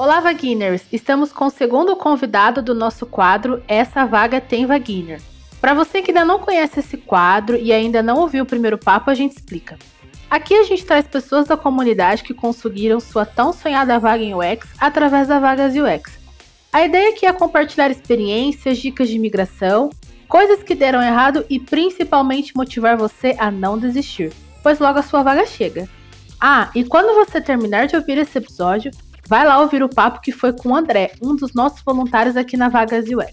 Olá, Vaginers! Estamos com o segundo convidado do nosso quadro Essa Vaga Tem Vaginer. Para você que ainda não conhece esse quadro e ainda não ouviu o primeiro papo, a gente explica. Aqui a gente traz pessoas da comunidade que conseguiram sua tão sonhada vaga em UX através da Vagas UX. A ideia aqui é compartilhar experiências, dicas de migração, coisas que deram errado e principalmente motivar você a não desistir, pois logo a sua vaga chega. Ah, e quando você terminar de ouvir esse episódio, vai lá ouvir o papo que foi com o André, um dos nossos voluntários aqui na Vagas UX.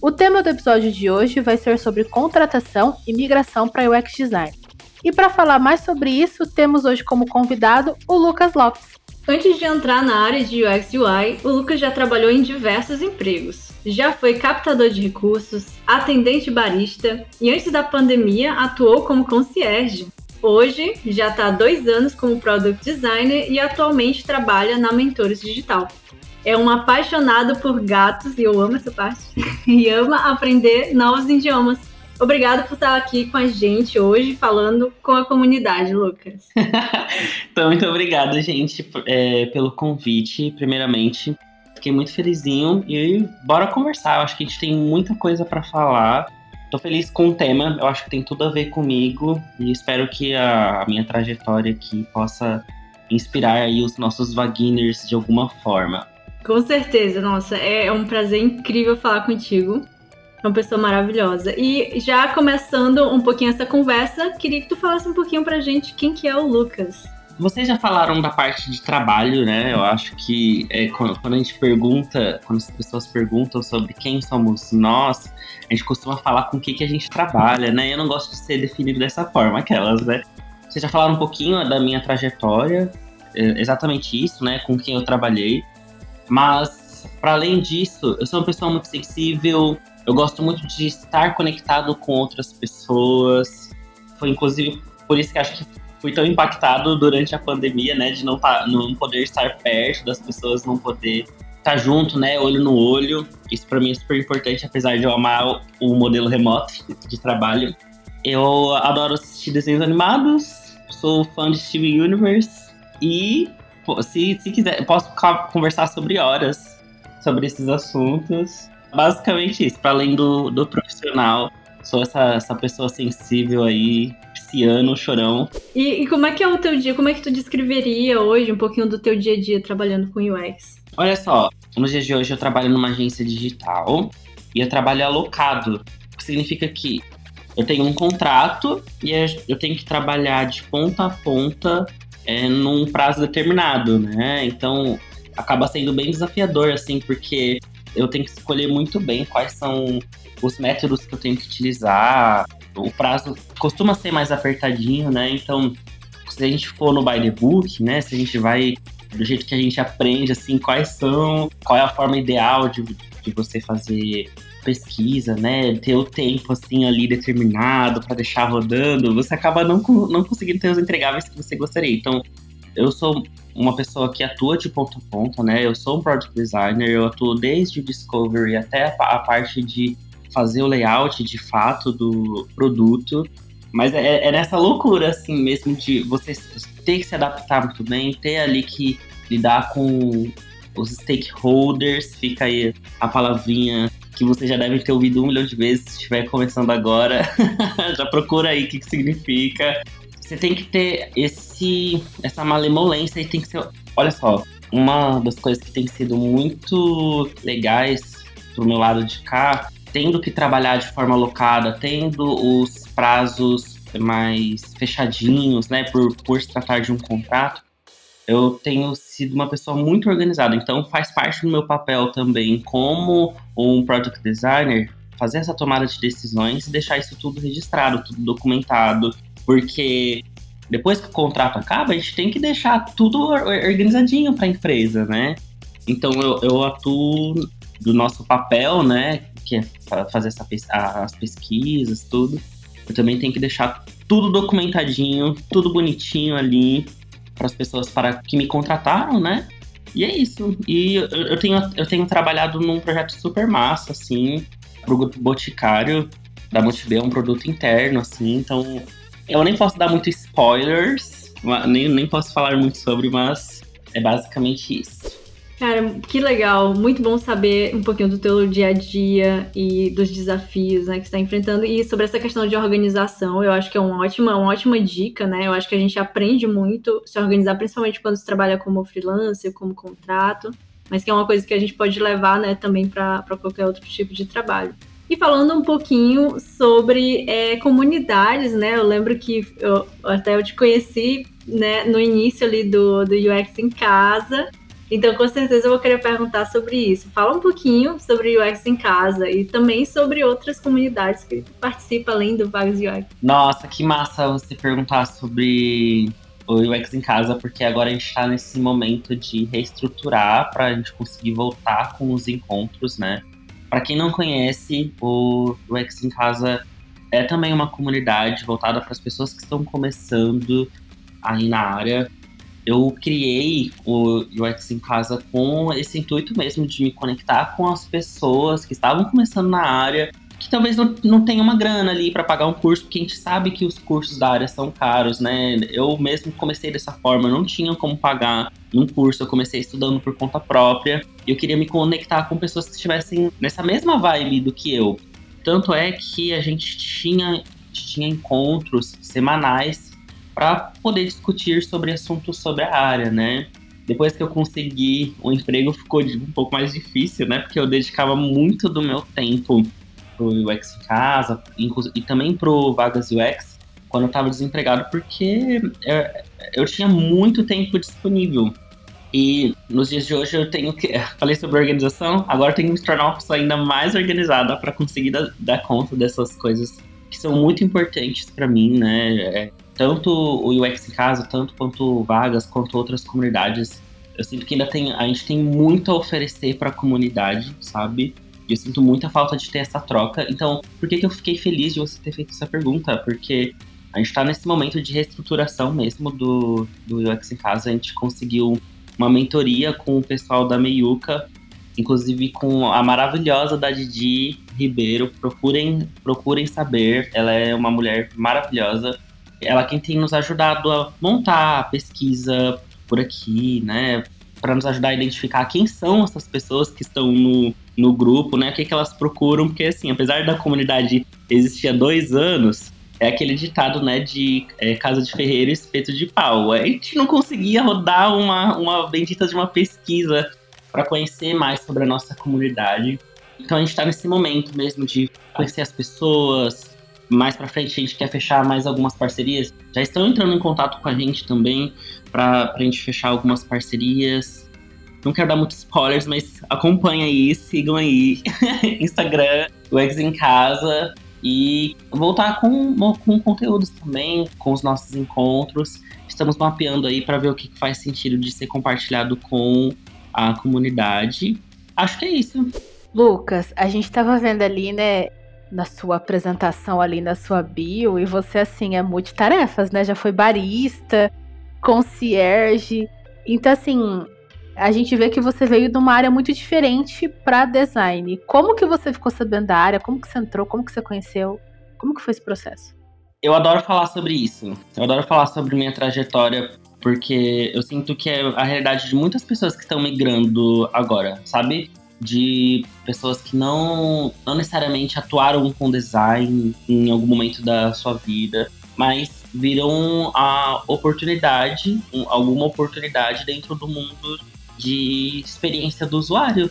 O tema do episódio de hoje vai ser sobre contratação e migração para UX Design. E para falar mais sobre isso, temos hoje como convidado o Lucas Lopes. Antes de entrar na área de UX UI, o Lucas já trabalhou em diversos empregos. Já foi captador de recursos, atendente barista e antes da pandemia atuou como concierge. Hoje já está há dois anos como Product Designer e atualmente trabalha na Mentores Digital é um apaixonado por gatos, e eu amo essa parte, e ama aprender novos idiomas. Obrigado por estar aqui com a gente hoje, falando com a comunidade, Lucas. então, muito obrigado, gente, é, pelo convite, primeiramente. Fiquei muito felizinho e bora conversar. Eu acho que a gente tem muita coisa para falar. Tô feliz com o tema, eu acho que tem tudo a ver comigo e espero que a minha trajetória aqui possa inspirar aí os nossos vaginers de alguma forma. Com certeza, nossa, é um prazer incrível falar contigo. É uma pessoa maravilhosa. E já começando um pouquinho essa conversa, queria que tu falasse um pouquinho pra gente quem que é o Lucas. Vocês já falaram da parte de trabalho, né? Eu acho que é, quando, quando, a gente pergunta, quando as pessoas perguntam sobre quem somos nós, a gente costuma falar com o que, que a gente trabalha, né? Eu não gosto de ser definido dessa forma, aquelas, né? Vocês já falaram um pouquinho da minha trajetória, é, exatamente isso, né? Com quem eu trabalhei. Mas, para além disso, eu sou uma pessoa muito sensível, eu gosto muito de estar conectado com outras pessoas. Foi inclusive por isso que acho que fui tão impactado durante a pandemia, né, de não, tá, não poder estar perto das pessoas, não poder estar junto, né, olho no olho. Isso para mim é super importante, apesar de eu amar o modelo remoto de trabalho. Eu adoro assistir desenhos animados, sou fã de Steven Universe e se, se quiser, posso conversar sobre horas sobre esses assuntos. Basicamente isso, para além do, do profissional, sou essa, essa pessoa sensível aí, pisciano, chorão. E, e, como é que é o teu dia? Como é que tu descreveria hoje um pouquinho do teu dia a dia trabalhando com UX? Olha só, nos dias de hoje eu trabalho numa agência digital e eu trabalho alocado, o que significa que eu tenho um contrato e eu tenho que trabalhar de ponta a ponta é, num prazo determinado, né? Então acaba sendo bem desafiador, assim, porque eu tenho que escolher muito bem quais são os métodos que eu tenho que utilizar. O prazo costuma ser mais apertadinho, né? Então, se a gente for no by the book, né? Se a gente vai do jeito que a gente aprende, assim, quais são, qual é a forma ideal de, de você fazer pesquisa, né, ter o tempo assim ali determinado para deixar rodando, você acaba não, não conseguindo ter os entregáveis que você gostaria. Então, eu sou uma pessoa que atua de ponto a ponto, né? Eu sou um product designer, eu atuo desde o discovery até a parte de fazer o layout de fato do produto. Mas é, é nessa loucura, assim, mesmo de você ter que se adaptar muito bem, ter ali que lidar com os stakeholders, fica aí a palavrinha que você já deve ter ouvido um milhão de vezes se estiver começando agora. já procura aí o que, que significa. Você tem que ter esse essa malemolência e tem que ser. Olha só, uma das coisas que tem sido muito legais pro meu lado de cá, tendo que trabalhar de forma alocada, tendo os prazos mais fechadinhos, né, por, por se tratar de um contrato, eu tenho sido uma pessoa muito organizada, então faz parte do meu papel também como um product designer fazer essa tomada de decisões e deixar isso tudo registrado, tudo documentado, porque depois que o contrato acaba, a gente tem que deixar tudo organizadinho para a empresa, né? Então eu, eu atuo do nosso papel, né, que fazer essa, as pesquisas, tudo. Eu também tenho que deixar tudo documentadinho, tudo bonitinho ali para as pessoas para que me contrataram, né? E é isso. E eu, eu, tenho, eu tenho trabalhado num projeto super massa, assim, pro grupo Boticário da Motibe, é um produto interno, assim, então eu nem posso dar muito spoilers, nem, nem posso falar muito sobre, mas é basicamente isso. Cara, que legal, muito bom saber um pouquinho do teu dia a dia e dos desafios né, que você está enfrentando e sobre essa questão de organização. Eu acho que é uma ótima, uma ótima dica, né? Eu acho que a gente aprende muito se organizar, principalmente quando se trabalha como freelancer, como contrato, mas que é uma coisa que a gente pode levar né, também para qualquer outro tipo de trabalho. E falando um pouquinho sobre é, comunidades, né? Eu lembro que eu, até eu te conheci né, no início ali do, do UX em casa. Então, com certeza, eu vou querer perguntar sobre isso. Fala um pouquinho sobre o UX em casa e também sobre outras comunidades que participam além do Vagas UX. Nossa, que massa você perguntar sobre o UX em casa, porque agora a gente está nesse momento de reestruturar para a gente conseguir voltar com os encontros, né? Para quem não conhece, o UX em Casa é também uma comunidade voltada para as pessoas que estão começando aí na área. Eu criei o UX em Casa com esse intuito mesmo de me conectar com as pessoas que estavam começando na área que talvez não, não tenha uma grana ali para pagar um curso, porque a gente sabe que os cursos da área são caros, né? Eu mesmo comecei dessa forma, não tinha como pagar um curso, eu comecei estudando por conta própria. E eu queria me conectar com pessoas que estivessem nessa mesma vibe do que eu. Tanto é que a gente tinha, tinha encontros semanais para poder discutir sobre assuntos sobre a área, né? Depois que eu consegui o emprego, ficou um pouco mais difícil, né? Porque eu dedicava muito do meu tempo pro UX em casa e também pro Vagas UX quando eu estava desempregado, porque eu, eu, tinha muito tempo disponível. E nos dias de hoje eu tenho que. Falei sobre organização, agora eu tenho que me tornar uma pessoa ainda mais organizada para conseguir dar, dar, conta dessas coisas que são muito importantes para mim, né? É, tanto o UX em casa, tanto quanto vagas, quanto outras comunidades. Eu sinto que ainda tem, a gente tem muito a oferecer para a comunidade, sabe? E eu sinto muita falta de ter essa troca. Então, por que, que eu fiquei feliz de você ter feito essa pergunta? Porque a gente está nesse momento de reestruturação mesmo do, do UX em casa. A gente conseguiu uma mentoria com o pessoal da Meiuca, inclusive com a maravilhosa da Didi Ribeiro. Procurem, procurem saber. Ela é uma mulher maravilhosa. Ela é quem tem nos ajudado a montar a pesquisa por aqui, né? Para nos ajudar a identificar quem são essas pessoas que estão no, no grupo, né? O que, que elas procuram, porque assim, apesar da comunidade existir há dois anos, é aquele ditado, né, de é, casa de ferreiro espeto de pau. A gente não conseguia rodar uma, uma bendita de uma pesquisa para conhecer mais sobre a nossa comunidade. Então a gente está nesse momento mesmo de conhecer as pessoas. Mais para frente a gente quer fechar mais algumas parcerias. Já estão entrando em contato com a gente também para a gente fechar algumas parcerias. Não quero dar muitos spoilers, mas acompanha aí, sigam aí. Instagram, o Ex em Casa. E voltar com, com conteúdos também, com os nossos encontros. Estamos mapeando aí para ver o que faz sentido de ser compartilhado com a comunidade. Acho que é isso. Lucas, a gente estava vendo ali, né, na sua apresentação ali na sua bio, e você assim é multitarefas, né? Já foi barista, concierge. Então assim, a gente vê que você veio de uma área muito diferente para design. Como que você ficou sabendo da área? Como que você entrou? Como que você conheceu? Como que foi esse processo? Eu adoro falar sobre isso. Eu adoro falar sobre minha trajetória porque eu sinto que é a realidade de muitas pessoas que estão migrando agora, sabe? De pessoas que não, não necessariamente atuaram com design em algum momento da sua vida, mas viram a oportunidade, alguma oportunidade dentro do mundo de experiência do usuário.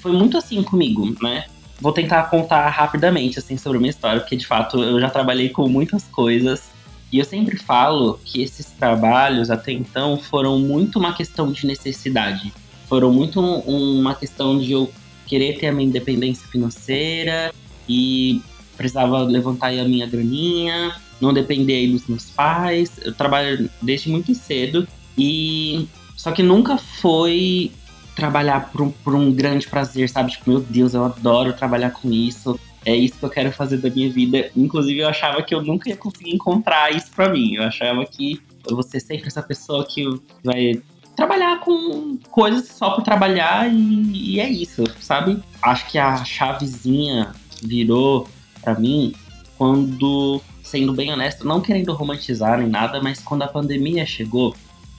Foi muito assim comigo, né? Vou tentar contar rapidamente assim sobre a minha história, porque de fato eu já trabalhei com muitas coisas e eu sempre falo que esses trabalhos até então foram muito uma questão de necessidade. Foram muito uma questão de eu querer ter a minha independência financeira e precisava levantar a minha graninha, não depender dos meus pais. Eu trabalho desde muito cedo e só que nunca foi trabalhar por um, por um grande prazer, sabe? Tipo, meu Deus, eu adoro trabalhar com isso. É isso que eu quero fazer da minha vida. Inclusive, eu achava que eu nunca ia conseguir encontrar isso para mim. Eu achava que eu vou ser sempre essa pessoa que vai trabalhar com coisas só por trabalhar e, e é isso, sabe? Acho que a chavezinha virou para mim quando, sendo bem honesto, não querendo romantizar nem nada, mas quando a pandemia chegou,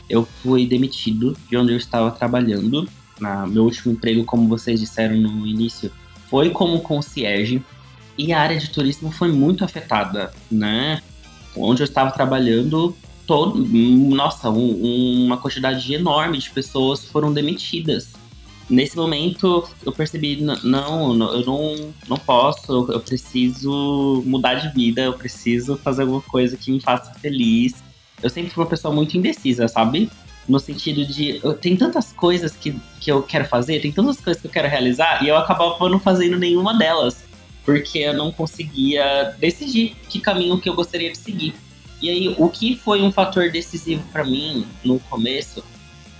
eu fui demitido de onde eu estava trabalhando na meu último emprego, como vocês disseram no início, foi como concierge. E a área de turismo foi muito afetada, né? Onde eu estava trabalhando, todo, nossa, um, uma quantidade enorme de pessoas foram demitidas. Nesse momento, eu percebi, não, não eu não, não posso, eu preciso mudar de vida, eu preciso fazer alguma coisa que me faça feliz. Eu sempre fui uma pessoa muito indecisa, sabe? No sentido de, eu, tem tantas coisas que, que eu quero fazer, tem tantas coisas que eu quero realizar, e eu acabava não fazendo nenhuma delas, porque eu não conseguia decidir que caminho que eu gostaria de seguir. E aí, o que foi um fator decisivo para mim no começo,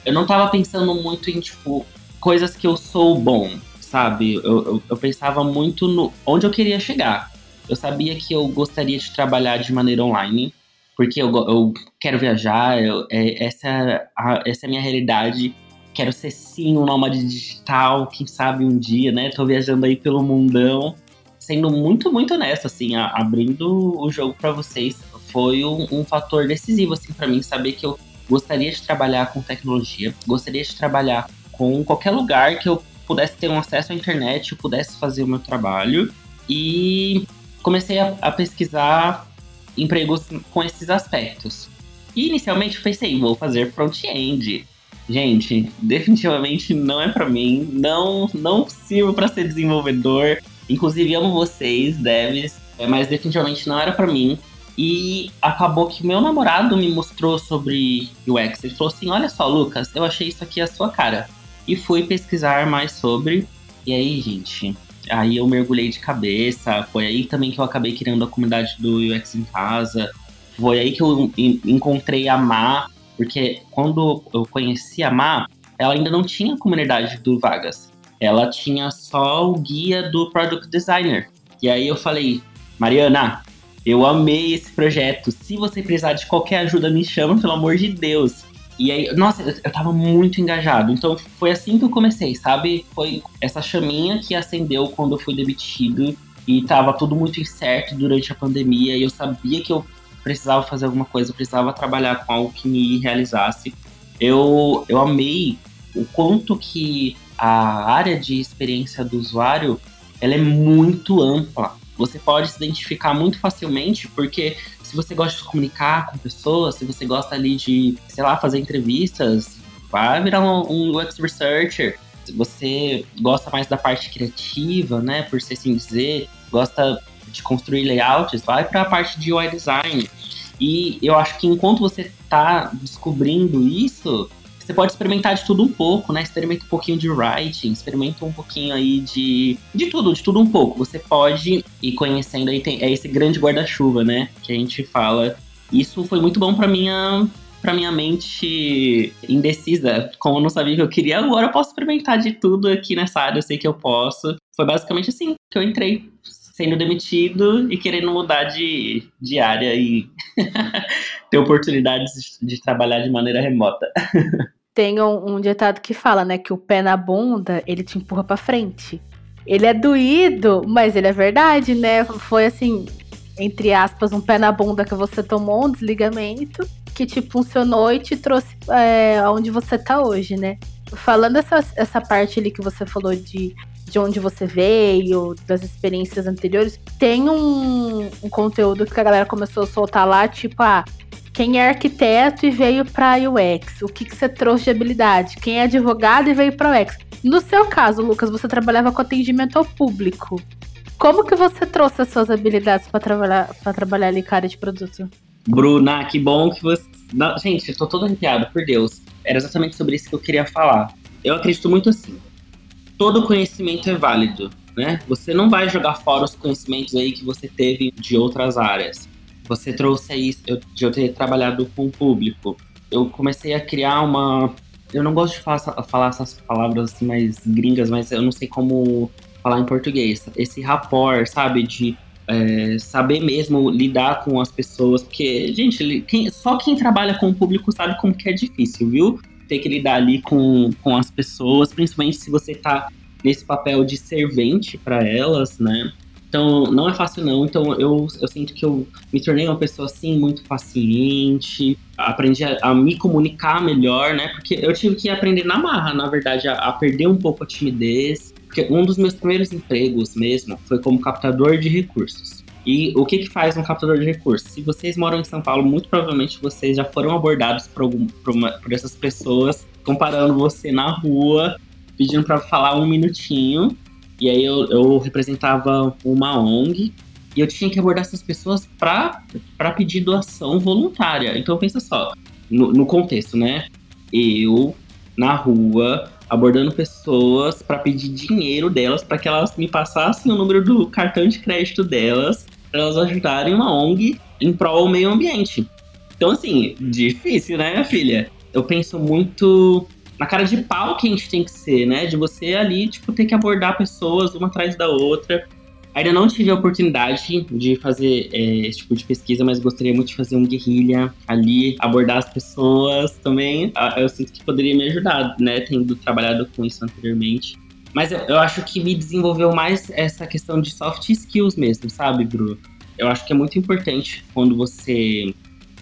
eu não tava pensando muito em, tipo, coisas que eu sou bom, sabe? Eu, eu, eu, pensava muito no onde eu queria chegar. Eu sabia que eu gostaria de trabalhar de maneira online, porque eu, eu quero viajar, eu, é, essa, é a, essa é a minha realidade. Quero ser sim um nômade digital, quem sabe um dia, né? Tô viajando aí pelo mundão. Sendo muito, muito honesto, assim, a, abrindo o jogo para vocês, foi um, um fator decisivo, assim, para mim, saber que eu gostaria de trabalhar com tecnologia, gostaria de trabalhar com qualquer lugar que eu pudesse ter um acesso à internet, eu pudesse fazer o meu trabalho. E comecei a, a pesquisar empregos com esses aspectos. E inicialmente pensei, vou fazer front-end. Gente, definitivamente não é para mim, não não sirvo para ser desenvolvedor. Inclusive amo vocês, devs, é, mas definitivamente não era para mim. E acabou que meu namorado me mostrou sobre UX. Ele falou assim: Olha só, Lucas, eu achei isso aqui a sua cara e fui pesquisar mais sobre. E aí, gente, aí eu mergulhei de cabeça. Foi aí também que eu acabei criando a comunidade do UX em casa. Foi aí que eu encontrei a Má, porque quando eu conheci a Má, ela ainda não tinha comunidade do Vagas. Ela tinha só o guia do Product Designer. E aí eu falei, Mariana, eu amei esse projeto. Se você precisar de qualquer ajuda, me chama, pelo amor de Deus. E aí, nossa, eu tava muito engajado. Então foi assim que eu comecei, sabe? Foi essa chaminha que acendeu quando eu fui demitido e tava tudo muito incerto durante a pandemia e eu sabia que eu precisava fazer alguma coisa, eu precisava trabalhar com algo que me realizasse. Eu, eu amei o quanto que a área de experiência do usuário ela é muito ampla. Você pode se identificar muito facilmente porque se você gosta de comunicar com pessoas, se você gosta ali de, sei lá, fazer entrevistas, vai virar um, um UX researcher. Se você gosta mais da parte criativa, né, por ser assim dizer, gosta de construir layouts, vai para a parte de UI design. E eu acho que enquanto você está descobrindo isso, você pode experimentar de tudo um pouco, né? Experimenta um pouquinho de writing, experimenta um pouquinho aí de, de tudo, de tudo um pouco. Você pode ir conhecendo aí, tem, é esse grande guarda-chuva, né? Que a gente fala. Isso foi muito bom para minha para minha mente indecisa, como eu não sabia que eu queria, agora eu posso experimentar de tudo aqui nessa área, eu sei que eu posso. Foi basicamente assim que eu entrei, sendo demitido e querendo mudar de, de área e ter oportunidades de trabalhar de maneira remota. Tem um, um, ditado que fala, né, que o pé na bunda, ele te empurra para frente. Ele é doído, mas ele é verdade, né? Foi assim, entre aspas, um pé na bunda que você tomou, um desligamento, que te funcionou e te trouxe é, aonde você tá hoje, né? Falando essa, essa parte ali que você falou de de onde você veio, das experiências anteriores, tem um, um conteúdo que a galera começou a soltar lá, tipo, ah, quem é arquiteto e veio para UX? O que, que você trouxe de habilidade? Quem é advogado e veio para UX? No seu caso, Lucas, você trabalhava com atendimento ao público. Como que você trouxe as suas habilidades para trabalhar para trabalhar ali com a área de produto? Bruna, que bom que você. Não, gente, eu tô todo arrepiado, por Deus. Era exatamente sobre isso que eu queria falar. Eu acredito muito assim todo conhecimento é válido, né? Você não vai jogar fora os conhecimentos aí que você teve de outras áreas. Você trouxe aí, eu, de eu ter trabalhado com o público. Eu comecei a criar uma. Eu não gosto de falar, falar essas palavras assim mais gringas, mas eu não sei como falar em português. Esse rapport, sabe? De é, saber mesmo lidar com as pessoas, porque, gente, quem, só quem trabalha com o público sabe como que é difícil, viu? Ter que lidar ali com, com as pessoas, principalmente se você tá nesse papel de servente para elas, né? Então, não é fácil não. Então, eu, eu sinto que eu me tornei uma pessoa, assim, muito paciente. Aprendi a, a me comunicar melhor, né? Porque eu tive que aprender na marra, na verdade, a, a perder um pouco a timidez. Porque um dos meus primeiros empregos mesmo foi como captador de recursos. E o que, que faz um captador de recursos? Se vocês moram em São Paulo, muito provavelmente vocês já foram abordados por, algum, por, uma, por essas pessoas, comparando você na rua, pedindo para falar um minutinho. E aí eu, eu representava uma ONG e eu tinha que abordar essas pessoas para pedir doação voluntária. Então pensa só, no, no contexto, né? Eu, na rua, abordando pessoas para pedir dinheiro delas para que elas me passassem o número do cartão de crédito delas para elas ajudarem uma ONG em prol ao meio ambiente. Então, assim, difícil, né, minha filha? Eu penso muito na cara de pau que a gente tem que ser, né? De você ali, tipo, ter que abordar pessoas uma atrás da outra. Ainda não tive a oportunidade de fazer é, esse tipo de pesquisa, mas gostaria muito de fazer um guerrilha ali, abordar as pessoas também. Ah, eu sinto que poderia me ajudar, né? Tendo trabalhado com isso anteriormente. Mas eu, eu, acho que me desenvolveu mais essa questão de soft skills mesmo, sabe, Bru? Eu acho que é muito importante quando você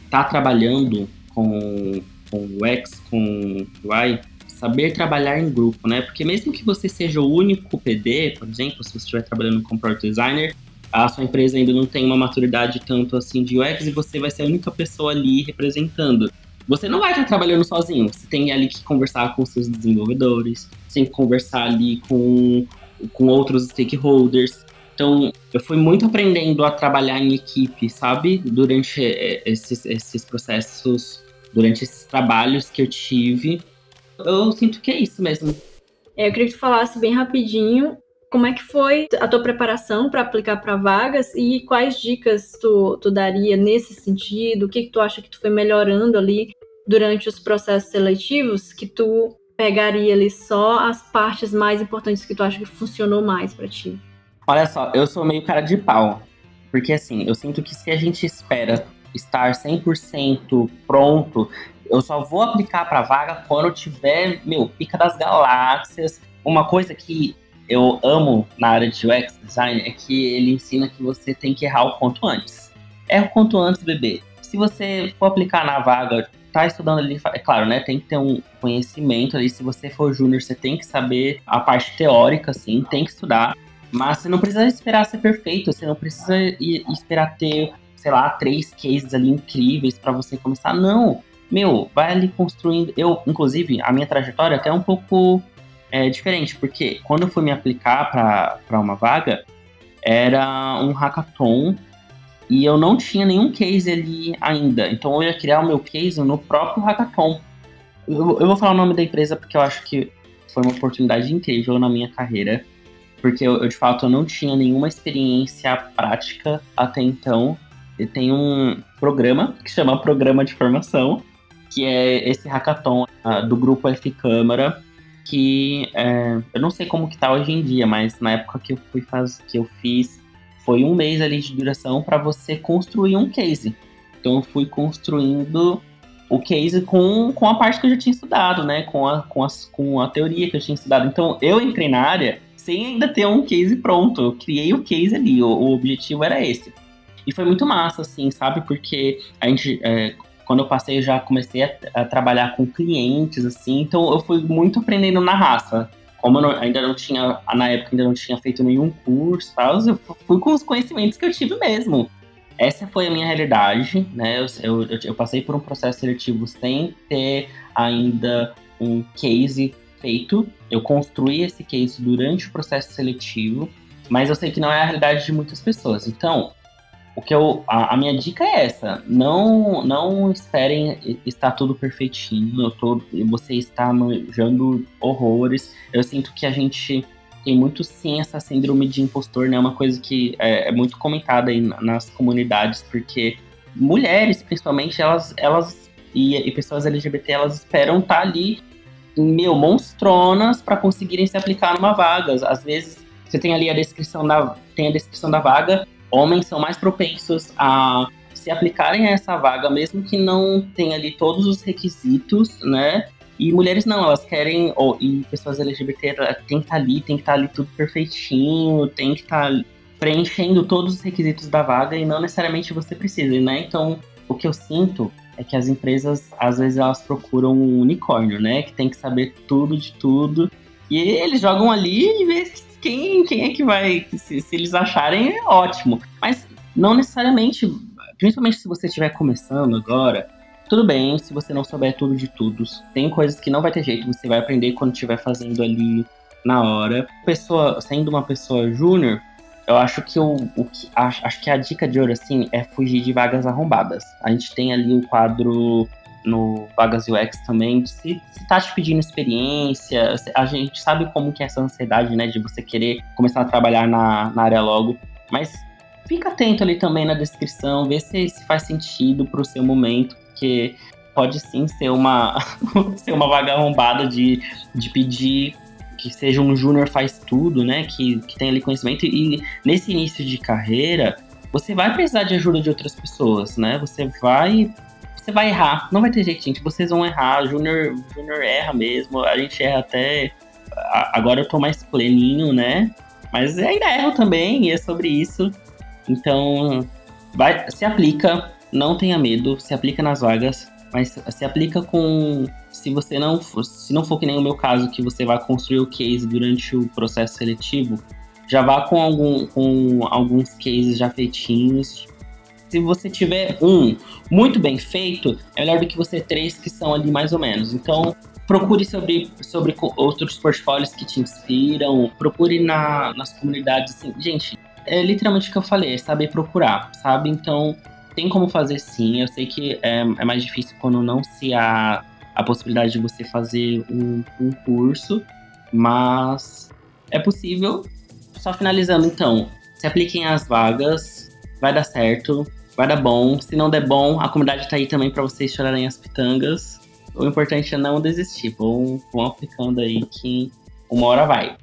tá trabalhando com, com UX, com UI, saber trabalhar em grupo, né? Porque mesmo que você seja o único PD, por exemplo, se você estiver trabalhando com product designer, a sua empresa ainda não tem uma maturidade tanto assim de UX e você vai ser a única pessoa ali representando você não vai estar trabalhando sozinho. Você tem ali que conversar com seus desenvolvedores, você tem que conversar ali com, com outros stakeholders. Então, eu fui muito aprendendo a trabalhar em equipe, sabe? Durante eh, esses, esses processos, durante esses trabalhos que eu tive. Eu sinto que é isso mesmo. É, eu queria que tu falasse bem rapidinho como é que foi a tua preparação para aplicar para vagas e quais dicas tu, tu daria nesse sentido? O que, que tu acha que tu foi melhorando ali durante os processos seletivos que tu pegaria ali só as partes mais importantes que tu acha que funcionou mais para ti? Olha só, eu sou meio cara de pau. Porque assim, eu sinto que se a gente espera estar 100% pronto, eu só vou aplicar para vaga quando tiver, meu, pica das galáxias. Uma coisa que eu amo na área de UX design é que ele ensina que você tem que errar o quanto antes. Erra o quanto antes, bebê. Se você for aplicar na vaga, tá estudando ali, é claro, né? Tem que ter um conhecimento ali. Se você for júnior, você tem que saber a parte teórica, assim, tem que estudar. Mas você não precisa esperar ser perfeito, você não precisa esperar ter, sei lá, três cases ali incríveis para você começar. Não. Meu, vai ali construindo. Eu, inclusive, a minha trajetória é até é um pouco é diferente, porque quando eu fui me aplicar para uma vaga, era um hackathon e eu não tinha nenhum case ali ainda. Então eu ia criar o meu case no próprio hackathon. Eu, eu vou falar o nome da empresa porque eu acho que foi uma oportunidade incrível na minha carreira. Porque eu, eu de fato eu não tinha nenhuma experiência prática até então. E tem um programa que chama Programa de Formação, que é esse hackathon uh, do grupo F Câmara, que é, eu não sei como que tá hoje em dia, mas na época que eu fui faz, que eu fiz foi um mês ali de duração para você construir um case. Então eu fui construindo o case com, com a parte que eu já tinha estudado, né? Com a, com, as, com a teoria que eu tinha estudado. Então eu entrei na área sem ainda ter um case pronto. Eu criei o case ali, o, o objetivo era esse. E foi muito massa, assim, sabe? Porque a gente, é, quando eu passei, já comecei a, a, trabalhar com clientes, assim, então eu fui muito aprendendo na raça. Como eu não, ainda não tinha, na época ainda não tinha feito nenhum curso, tal, eu fui com os conhecimentos que eu tive mesmo. Essa foi a minha realidade, né? Eu, eu, eu passei por um processo seletivo sem ter ainda um case feito. Eu construí esse case durante o processo seletivo, mas eu sei que não é a realidade de muitas pessoas. Então, o que eu, a, a, minha dica é essa: não, não esperem estar tudo perfeitinho. Eu tô, você está manjando horrores. Eu sinto que a gente tem muito sim essa síndrome de impostor, né? Uma coisa que é, é muito comentada aí nas comunidades, porque mulheres, principalmente, elas, elas e, e pessoas LGBT, elas esperam estar tá ali, meu, monstronas para conseguirem se aplicar numa vaga. Às vezes você tem ali a descrição da, tem a descrição da vaga homens são mais propensos a se aplicarem a essa vaga, mesmo que não tenha ali todos os requisitos, né? E mulheres não, elas querem, ou, e pessoas LGBT tem que estar tá ali, tem que estar tá ali tudo perfeitinho, tem que estar tá preenchendo todos os requisitos da vaga e não necessariamente você precisa, né? Então, o que eu sinto é que as empresas, às vezes, elas procuram um unicórnio, né? Que tem que saber tudo de tudo. E eles jogam ali e vê quem, quem é que vai. Se, se eles acharem, é ótimo. Mas não necessariamente, principalmente se você estiver começando agora, tudo bem se você não souber tudo de tudo. Tem coisas que não vai ter jeito, você vai aprender quando estiver fazendo ali na hora. Pessoa, sendo uma pessoa júnior, eu acho que o, o que acho, acho que a dica de ouro assim é fugir de vagas arrombadas. A gente tem ali o quadro no Vagas UX também, se, se tá te pedindo experiência, a gente sabe como que é essa ansiedade, né, de você querer começar a trabalhar na, na área logo, mas fica atento ali também na descrição, vê se, se faz sentido pro seu momento, porque pode sim ser uma, ser uma vaga arrombada de, de pedir que seja um júnior faz tudo, né? Que, que tem ali conhecimento. E nesse início de carreira, você vai precisar de ajuda de outras pessoas, né? Você vai. Você vai errar. Não vai ter jeito, gente. Vocês vão errar. Júnior, júnior erra mesmo. A gente erra até. Agora eu tô mais pleninho, né? Mas ainda erro também, e é sobre isso. Então, vai, se aplica, não tenha medo, se aplica nas vagas, mas se aplica com se você não for, se não for que nem o meu caso, que você vai construir o case durante o processo seletivo, já vá com, algum, com alguns cases já feitinhos. Se você tiver um muito bem feito, é melhor do que você três que são ali mais ou menos. Então, procure sobre, sobre outros portfólios que te inspiram, procure na, nas comunidades. Assim. Gente, é literalmente o que eu falei, é saber procurar, sabe? Então, tem como fazer sim. Eu sei que é, é mais difícil quando não se há a possibilidade de você fazer um, um curso, mas é possível. Só finalizando, então, se apliquem as vagas, vai dar certo, vai dar bom. Se não der bom, a comunidade tá aí também para vocês chorarem as pitangas. O importante é não desistir. Vão, vão aplicando aí que uma hora vai.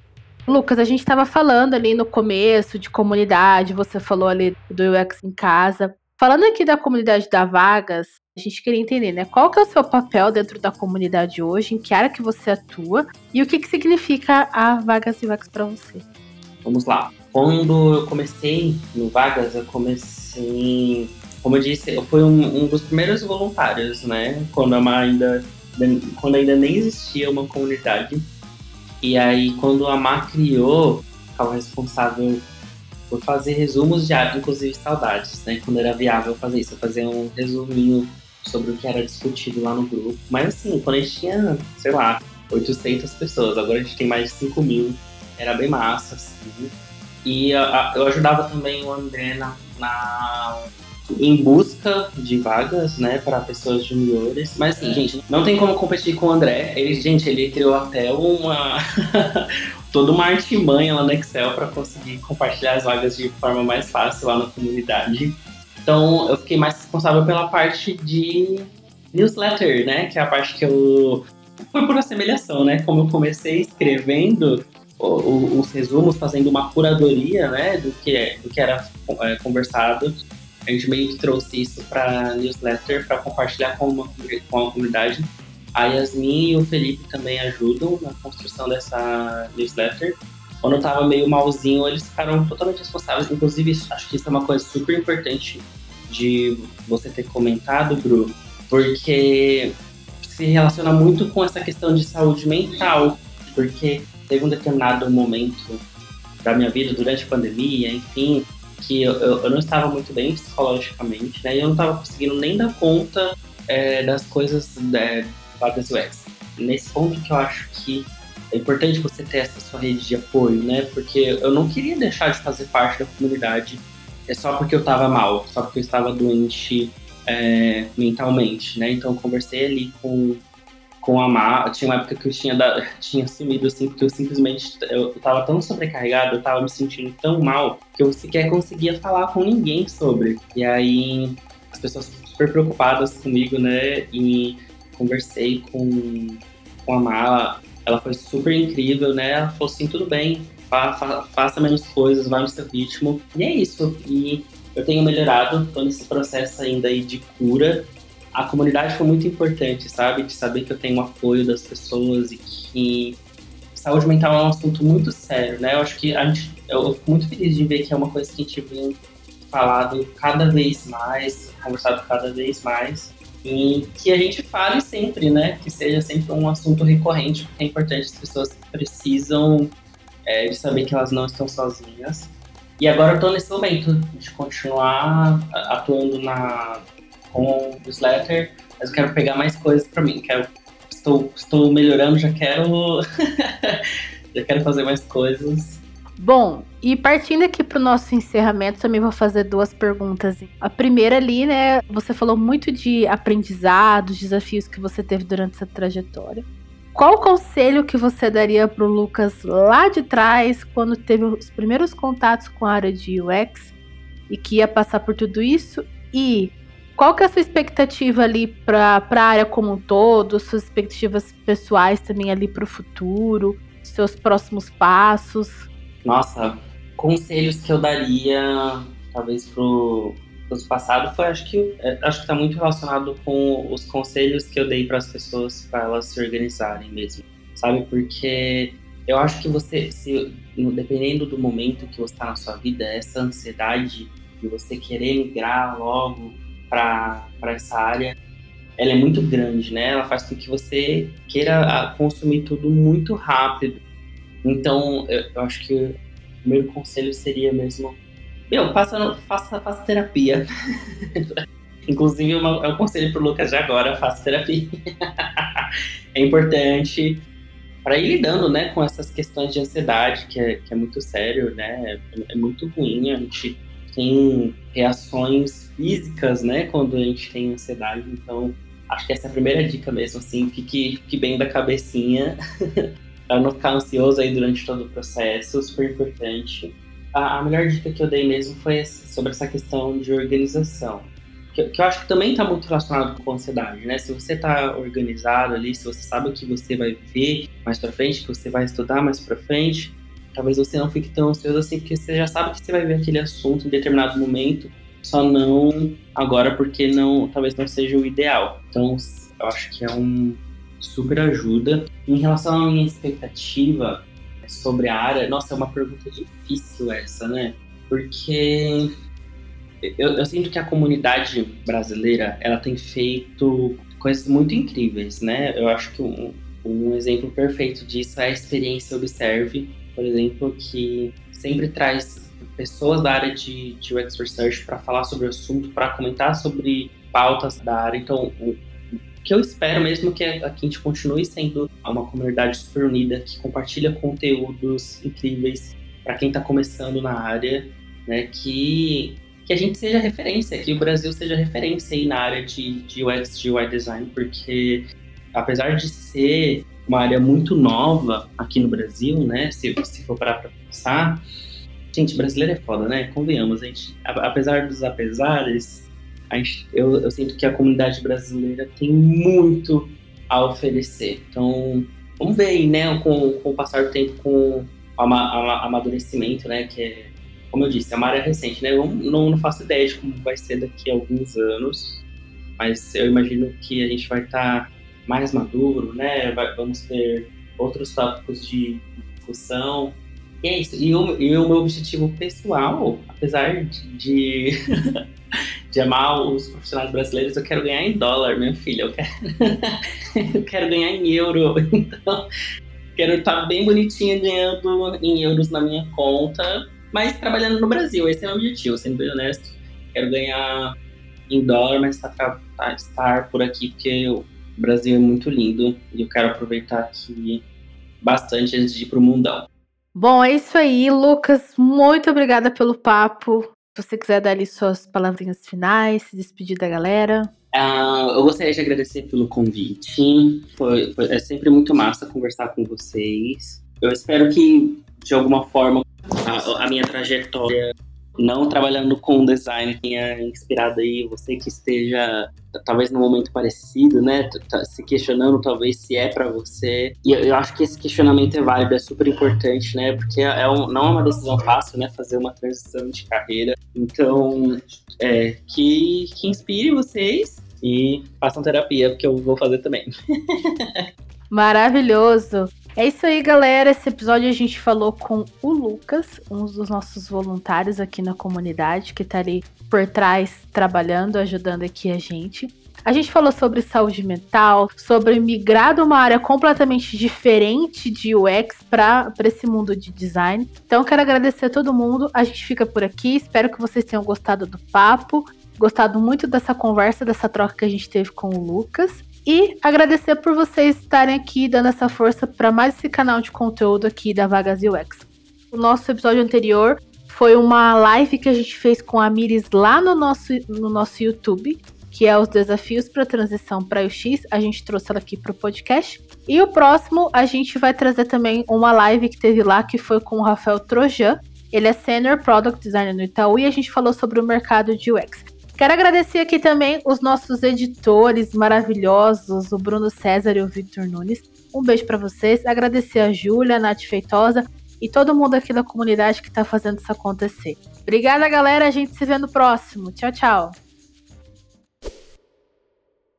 Lucas, a gente estava falando ali no começo de comunidade, você falou ali do UX em casa. Falando aqui da comunidade da Vagas, a gente queria entender, né? Qual que é o seu papel dentro da comunidade hoje, em que área que você atua e o que, que significa a Vagas UX para você? Vamos lá. Quando eu comecei no Vagas, eu comecei, como eu disse, eu fui um, um dos primeiros voluntários, né? Quando ainda, quando ainda nem existia uma comunidade. E aí, quando a Má criou, ficava responsável por fazer resumos diários, inclusive saudades, né? Quando era viável fazer isso, eu fazia um resuminho sobre o que era discutido lá no grupo. Mas assim, quando a gente tinha, sei lá, 800 pessoas, agora a gente tem mais de 5 mil, era bem massa, assim. E a, eu ajudava também o André na, na, em busca de vagas, né, para pessoas juniores. Mas assim, gente, não tem como competir com o André. Ele, gente, ele criou até uma toda uma artimanha lá no Excel para conseguir compartilhar as vagas de forma mais fácil lá na comunidade. Então, eu fiquei mais responsável pela parte de newsletter, né? Que é a parte que eu. Foi por assemelhação, né? Como eu comecei escrevendo os resumos, fazendo uma curadoria, né? Do que, do que era é, conversado. A gente meio que trouxe isso para newsletter para compartilhar com, uma, com a comunidade. A Yasmin e o Felipe também ajudam na construção dessa newsletter. Quando eu tava meio malzinho, eles ficaram totalmente responsáveis. Inclusive, acho que isso é uma coisa super importante de você ter comentado, Bru, porque se relaciona muito com essa questão de saúde mental. Porque teve um determinado momento da minha vida, durante a pandemia, enfim, que eu, eu não estava muito bem psicologicamente, né? E eu não estava conseguindo nem dar conta é, das coisas é, vagas UX. Nesse ponto que eu acho que é importante você ter essa sua rede de apoio, né? Porque eu não queria deixar de fazer parte da comunidade é só porque eu estava mal, só porque eu estava doente é, mentalmente, né? Então eu conversei ali com, com a Má. Tinha uma época que eu tinha, da, tinha sumido, assim, porque eu simplesmente eu, tava tão sobrecarregado, eu tava me sentindo tão mal que eu sequer conseguia falar com ninguém sobre. E aí as pessoas super preocupadas comigo, né? E conversei com, com a Mala, ela foi super incrível, né? Ela falou assim, tudo bem, fa fa faça menos coisas, vá no seu ritmo. E é isso. E eu tenho melhorado, tô nesse processo ainda aí de cura. A comunidade foi muito importante, sabe? De saber que eu tenho o apoio das pessoas e que saúde mental é um assunto muito sério, né? Eu acho que a gente, eu fico muito feliz de ver que é uma coisa que a gente vem falado cada vez mais, conversado cada vez mais, e que a gente fale sempre, né? Que seja sempre um assunto recorrente, porque é importante as pessoas precisam é, de saber que elas não estão sozinhas. E agora eu estou nesse momento de continuar atuando na, com o newsletter, mas eu quero pegar mais coisas para mim. Quero, estou, estou melhorando, já quero, já quero fazer mais coisas. Bom, e partindo aqui para o nosso encerramento, também vou fazer duas perguntas. A primeira ali, né? Você falou muito de aprendizados, desafios que você teve durante essa trajetória. Qual o conselho que você daria para o Lucas lá de trás, quando teve os primeiros contatos com a área de UX e que ia passar por tudo isso? E qual que é a sua expectativa ali para a área como um todo, suas expectativas pessoais também ali para o futuro, seus próximos passos? Nossa, conselhos que eu daria, talvez pro, pro passado, foi acho que é, acho que está muito relacionado com os conselhos que eu dei para as pessoas para elas se organizarem mesmo, sabe? Porque eu acho que você, se, dependendo do momento que você está na sua vida, essa ansiedade de você querer migrar logo para essa área, ela é muito grande, né? Ela faz com que você queira ah, consumir tudo muito rápido. Então, eu, acho que o primeiro conselho seria mesmo, meu, faça, faça, faça terapia. Inclusive, uma, é um conselho pro Lucas de agora, faça terapia. é importante para ir lidando, né, com essas questões de ansiedade, que é, que é muito sério, né? É, é muito ruim a gente tem reações físicas, né, quando a gente tem ansiedade. Então, acho que essa é a primeira dica mesmo, assim, fique, fique bem da cabecinha, para não ficar ansioso aí durante todo o processo, super importante. A, a, melhor dica que eu dei mesmo foi sobre essa questão de organização. Que, que eu acho que também está muito relacionado com a ansiedade, né? Se você está organizado ali, se você sabe o que você vai ver mais para frente, que você vai estudar mais para frente, talvez você não fique tão ansioso assim, porque você já sabe que você vai ver aquele assunto em determinado momento, só não agora porque não, talvez não seja o ideal. Então, eu acho que é um super ajuda. Em relação à minha expectativa sobre a área, nossa, é uma pergunta difícil essa, né? Porque eu, eu sinto que a comunidade brasileira, ela tem feito coisas muito incríveis, né? Eu acho que um, um exemplo perfeito disso é a experiência Observe, por exemplo, que sempre traz pessoas da área de, de UX Research para falar sobre o assunto, para comentar sobre pautas da área. Então, o que eu espero mesmo que a gente continue sendo uma comunidade super unida, que compartilha conteúdos incríveis para quem está começando na área, né? Que, que a gente seja referência, que o Brasil seja referência aí na área de, de UX, de UI design, porque apesar de ser uma área muito nova aqui no Brasil, né? Se, se for parar para pensar. Gente, brasileiro é foda, né? Convenhamos, a gente, apesar dos apesares, gente, eu, eu sinto que a comunidade brasileira tem muito a oferecer. Então, vamos ver aí, né, com, com o passar do tempo, com o amadurecimento, né, que é, como eu disse, é uma área recente, né, eu não, não faço ideia de como vai ser daqui a alguns anos, mas eu imagino que a gente vai estar tá mais maduro, né? Vamos ter outros tópicos de discussão. E é isso. E o, e o meu objetivo pessoal, apesar de, de, de, amar os profissionais brasileiros, eu quero ganhar em dólar, minha filha. Eu quero, eu quero ganhar em euro. Então, quero estar bem bonitinha ganhando em euros na minha conta, mas trabalhando no Brasil. Esse é o meu objetivo, sendo bem honesto. Quero ganhar em dólar, mas estar, estar por aqui, porque eu o Brasil é muito lindo e eu quero aproveitar aqui bastante antes de ir para o mundão. Bom, é isso aí, Lucas. Muito obrigada pelo papo. Se você quiser dar ali suas palavrinhas finais, se despedir da galera. Uh, eu gostaria de agradecer pelo convite. Foi, foi, é sempre muito massa conversar com vocês. Eu espero que, de alguma forma, a, a minha trajetória não trabalhando com design tenha inspirado aí você que esteja talvez num momento parecido, né, se questionando talvez se é para você. E eu, eu, acho que esse questionamento é válido, é super importante, né, porque é um, não é uma decisão fácil, né, fazer uma transição de carreira. Então, é, que, que inspire vocês e façam terapia, porque eu vou fazer também. Maravilhoso. É isso aí, galera. Esse episódio a gente falou com o Lucas, um dos nossos voluntários aqui na comunidade, que tá ali por trás trabalhando, ajudando aqui a gente. A gente falou sobre saúde mental, sobre migrar de uma área completamente diferente de UX para esse mundo de design. Então, quero agradecer a todo mundo. A gente fica por aqui. Espero que vocês tenham gostado do papo, gostado muito dessa conversa, dessa troca que a gente teve com o Lucas. E agradecer por vocês estarem aqui dando essa força para mais esse canal de conteúdo aqui da Vagas UX. O nosso episódio anterior foi uma live que a gente fez com a Miris lá no nosso, no nosso YouTube, que é os desafios para transição para o X. A gente trouxe ela aqui para o podcast. E o próximo a gente vai trazer também uma live que teve lá, que foi com o Rafael Trojan. Ele é Senior Product Designer no Itaú e a gente falou sobre o mercado de UX. Quero agradecer aqui também os nossos editores maravilhosos, o Bruno César e o Victor Nunes. Um beijo para vocês. Agradecer a Júlia, a Nath Feitosa e todo mundo aqui da comunidade que está fazendo isso acontecer. Obrigada, galera. A gente se vê no próximo. Tchau, tchau.